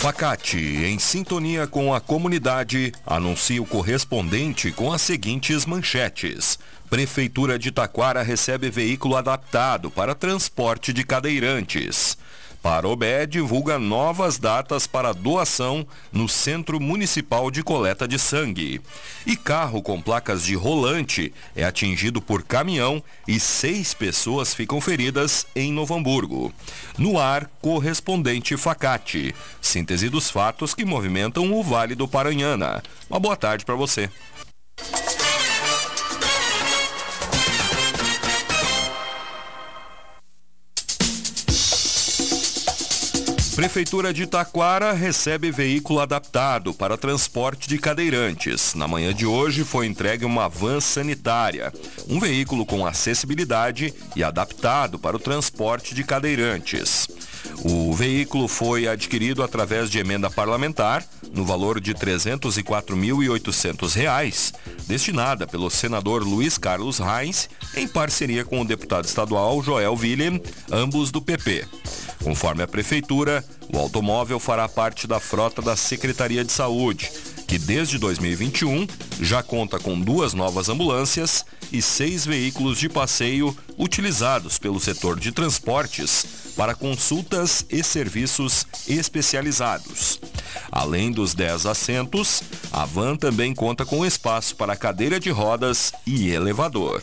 Facate, em sintonia com a comunidade, anuncia o correspondente com as seguintes manchetes. Prefeitura de Taquara recebe veículo adaptado para transporte de cadeirantes. Parobé divulga novas datas para doação no Centro Municipal de Coleta de Sangue. E carro com placas de rolante é atingido por caminhão e seis pessoas ficam feridas em Novo Hamburgo. No ar, correspondente Facate. Síntese dos fatos que movimentam o Vale do Paranhana. Uma boa tarde para você. Prefeitura de Taquara recebe veículo adaptado para transporte de cadeirantes. Na manhã de hoje foi entregue uma van sanitária, um veículo com acessibilidade e adaptado para o transporte de cadeirantes. O veículo foi adquirido através de emenda parlamentar no valor de R$ 304.800, destinada pelo senador Luiz Carlos Reis, em parceria com o deputado estadual Joel William, ambos do PP. Conforme a Prefeitura, o automóvel fará parte da frota da Secretaria de Saúde, que desde 2021 já conta com duas novas ambulâncias e seis veículos de passeio utilizados pelo setor de transportes para consultas e serviços especializados. Além dos 10 assentos, a van também conta com espaço para cadeira de rodas e elevador.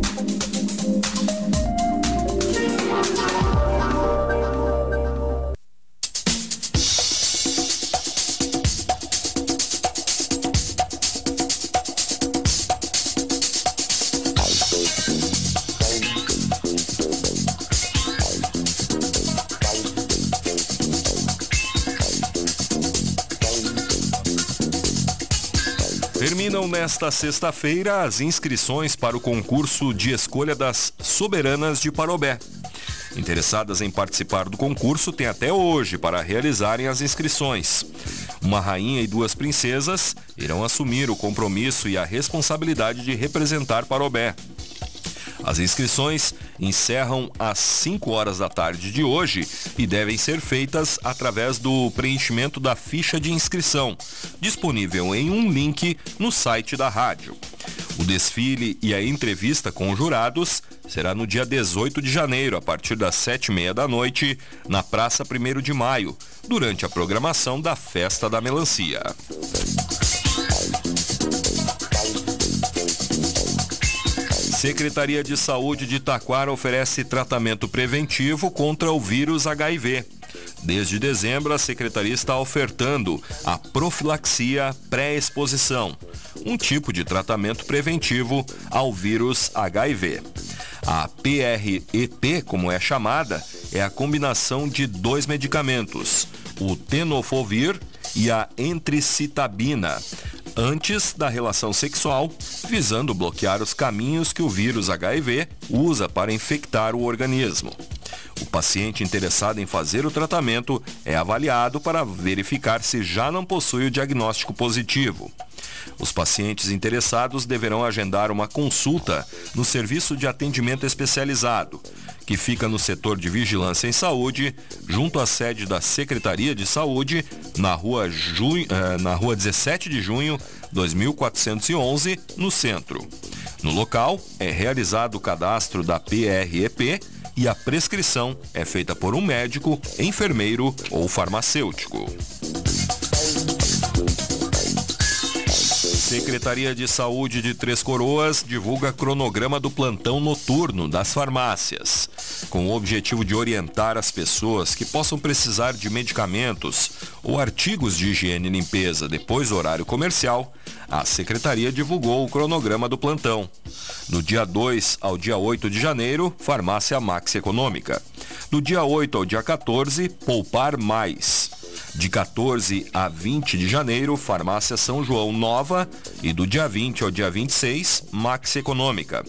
Terminam nesta sexta-feira as inscrições para o concurso de escolha das soberanas de Parobé. Interessadas em participar do concurso têm até hoje para realizarem as inscrições. Uma rainha e duas princesas irão assumir o compromisso e a responsabilidade de representar Parobé. As inscrições encerram às 5 horas da tarde de hoje e devem ser feitas através do preenchimento da ficha de inscrição, disponível em um link no site da rádio. O desfile e a entrevista com jurados será no dia 18 de janeiro, a partir das 7h30 da noite, na Praça 1 de Maio, durante a programação da Festa da Melancia. Secretaria de Saúde de Taquara oferece tratamento preventivo contra o vírus HIV. Desde dezembro, a secretaria está ofertando a profilaxia pré-exposição, um tipo de tratamento preventivo ao vírus HIV. A PREP, como é chamada, é a combinação de dois medicamentos, o tenofovir e a entricitabina, antes da relação sexual, visando bloquear os caminhos que o vírus HIV usa para infectar o organismo. O paciente interessado em fazer o tratamento é avaliado para verificar se já não possui o diagnóstico positivo. Os pacientes interessados deverão agendar uma consulta no serviço de atendimento especializado, que fica no setor de vigilância em saúde, junto à sede da Secretaria de Saúde, na rua, Ju... Eh, na rua 17 de junho, 2411, no centro. No local, é realizado o cadastro da PREP e a prescrição é feita por um médico, enfermeiro ou farmacêutico. Secretaria de Saúde de Três Coroas divulga cronograma do plantão noturno das farmácias, com o objetivo de orientar as pessoas que possam precisar de medicamentos ou artigos de higiene e limpeza depois do horário comercial. A secretaria divulgou o cronograma do plantão. No dia 2 ao dia 8 de janeiro, farmácia Max Econômica. Do dia 8 ao dia 14, Poupar Mais. De 14 a 20 de janeiro, Farmácia São João Nova. E do dia 20 ao dia 26, Max Econômica.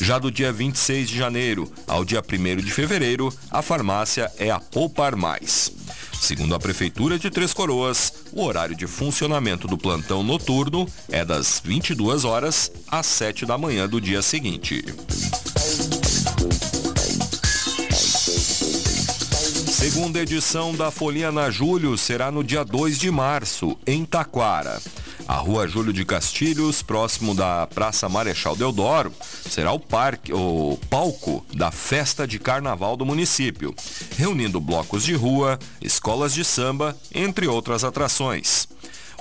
Já do dia 26 de janeiro ao dia 1 de fevereiro, a farmácia é a Poupar Mais. Segundo a Prefeitura de Três Coroas, o horário de funcionamento do plantão noturno é das 22 horas às 7 da manhã do dia seguinte. Segunda edição da Folia na Julho será no dia 2 de março, em Taquara. A rua Júlio de Castilhos, próximo da Praça Marechal Deodoro, será o, parque, o palco da festa de carnaval do município, reunindo blocos de rua, escolas de samba, entre outras atrações.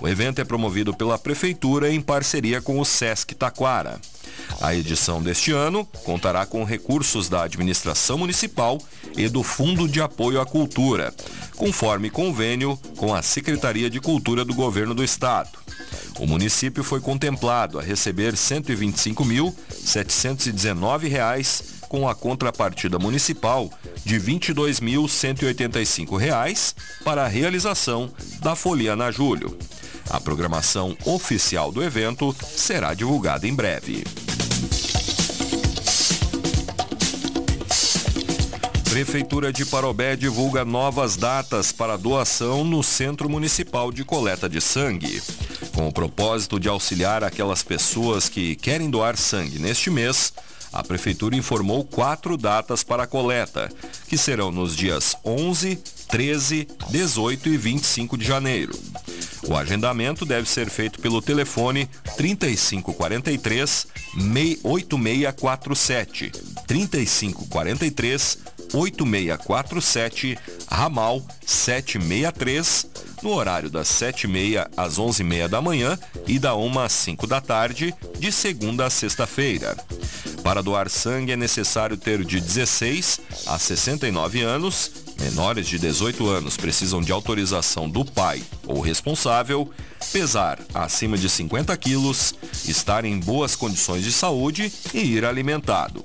O evento é promovido pela Prefeitura em parceria com o Sesc Taquara. A edição deste ano contará com recursos da administração municipal e do Fundo de Apoio à Cultura, conforme convênio com a Secretaria de Cultura do Governo do Estado. O município foi contemplado a receber R$ 125.719 com a contrapartida municipal de R$ 22.185 para a realização da Folia na Julho. A programação oficial do evento será divulgada em breve. Prefeitura de Parobé divulga novas datas para doação no Centro Municipal de Coleta de Sangue. Com o propósito de auxiliar aquelas pessoas que querem doar sangue neste mês, a Prefeitura informou quatro datas para a coleta, que serão nos dias 11, 13, 18 e 25 de janeiro. O agendamento deve ser feito pelo telefone 3543 8647 3543 8647 ramal 763 no horário das 7h30 às 11h30 da manhã e da 1 às 5 da tarde, de segunda a sexta-feira. Para doar sangue é necessário ter de 16 a 69 anos, menores de 18 anos precisam de autorização do pai ou responsável, pesar acima de 50 quilos, estar em boas condições de saúde e ir alimentado.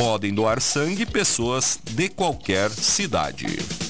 Podem doar sangue pessoas de qualquer cidade.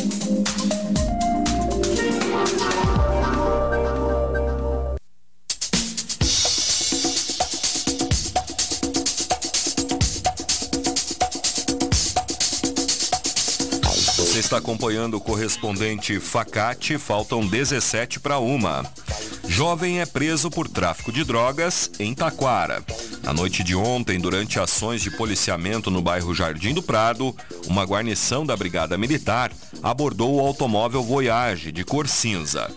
está acompanhando o correspondente Facate, faltam 17 para uma. Jovem é preso por tráfico de drogas em Taquara. Na noite de ontem, durante ações de policiamento no bairro Jardim do Prado, uma guarnição da Brigada Militar abordou o automóvel Voyage de cor cinza.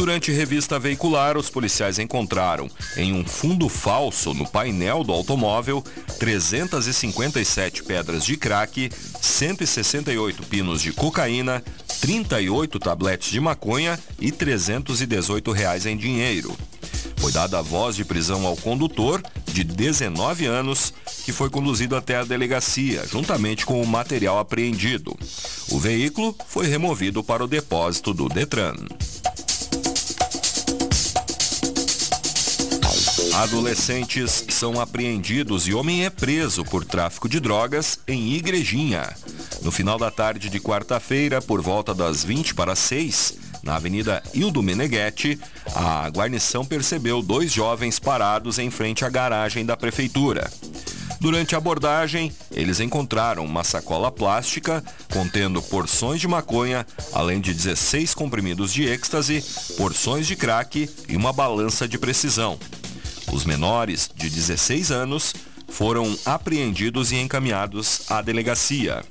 Durante revista veicular, os policiais encontraram em um fundo falso no painel do automóvel 357 pedras de crack, 168 pinos de cocaína, 38 tabletes de maconha e 318 reais em dinheiro. Foi dada a voz de prisão ao condutor, de 19 anos, que foi conduzido até a delegacia, juntamente com o material apreendido. O veículo foi removido para o depósito do Detran. Adolescentes são apreendidos e homem é preso por tráfico de drogas em Igrejinha. No final da tarde de quarta-feira, por volta das 20 para 6, na Avenida Hildo Meneghetti, a guarnição percebeu dois jovens parados em frente à garagem da prefeitura. Durante a abordagem, eles encontraram uma sacola plástica contendo porções de maconha, além de 16 comprimidos de êxtase, porções de crack e uma balança de precisão. Os menores, de 16 anos, foram apreendidos e encaminhados à delegacia.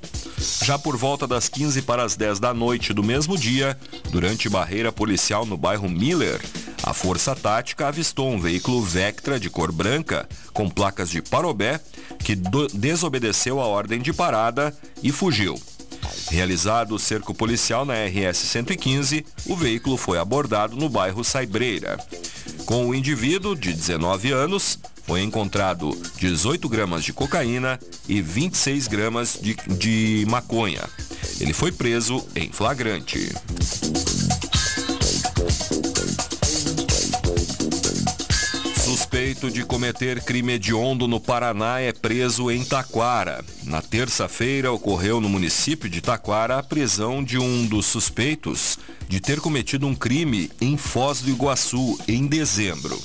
Já por volta das 15 para as 10 da noite do mesmo dia, durante barreira policial no bairro Miller, a Força Tática avistou um veículo Vectra de cor branca com placas de Parobé que desobedeceu a ordem de parada e fugiu. Realizado o cerco policial na RS 115, o veículo foi abordado no bairro Saibreira. Com o indivíduo, de 19 anos, foi encontrado 18 gramas de cocaína e 26 gramas de, de maconha. Ele foi preso em flagrante. Suspeito de cometer crime hediondo no Paraná é preso em Taquara. Na terça-feira ocorreu no município de Taquara a prisão de um dos suspeitos de ter cometido um crime em Foz do Iguaçu em dezembro.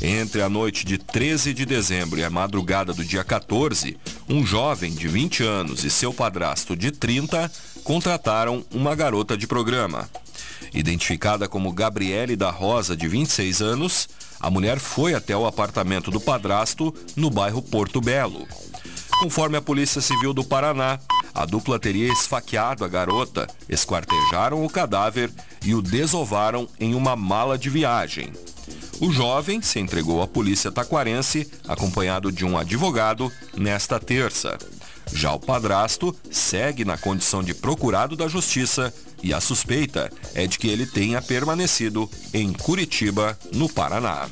Entre a noite de 13 de dezembro e a madrugada do dia 14, um jovem de 20 anos e seu padrasto de 30 contrataram uma garota de programa. Identificada como Gabriele da Rosa, de 26 anos, a mulher foi até o apartamento do padrasto no bairro Porto Belo. Conforme a Polícia Civil do Paraná, a dupla teria esfaqueado a garota, esquartejaram o cadáver e o desovaram em uma mala de viagem. O jovem se entregou à polícia taquarense, acompanhado de um advogado, nesta terça. Já o padrasto segue na condição de procurado da justiça e a suspeita é de que ele tenha permanecido em Curitiba, no Paraná.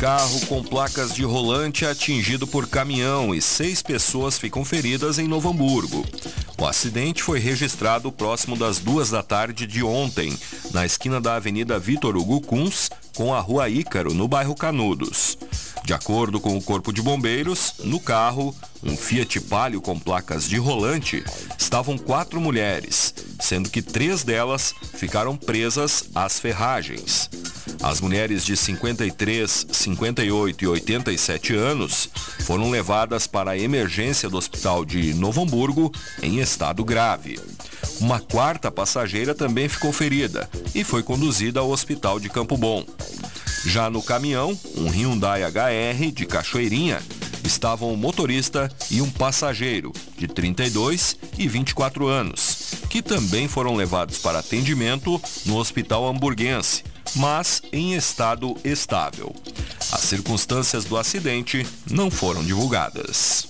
Carro com placas de rolante atingido por caminhão e seis pessoas ficam feridas em Novo Hamburgo. O acidente foi registrado próximo das duas da tarde de ontem, na esquina da Avenida Vitor Hugo Kunz, com a Rua Ícaro, no bairro Canudos. De acordo com o Corpo de Bombeiros, no carro, um Fiat Palio com placas de rolante, estavam quatro mulheres, sendo que três delas ficaram presas às ferragens. As mulheres de 53, 58 e 87 anos foram levadas para a emergência do hospital de Novo Hamburgo em estado grave. Uma quarta passageira também ficou ferida e foi conduzida ao hospital de Campo Bom. Já no caminhão, um Hyundai HR de Cachoeirinha, estavam o motorista e um passageiro de 32 e 24 anos, que também foram levados para atendimento no Hospital Hamburguense, mas em estado estável. As circunstâncias do acidente não foram divulgadas.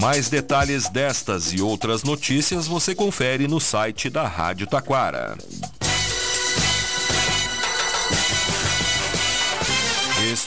Mais detalhes destas e outras notícias você confere no site da Rádio Taquara.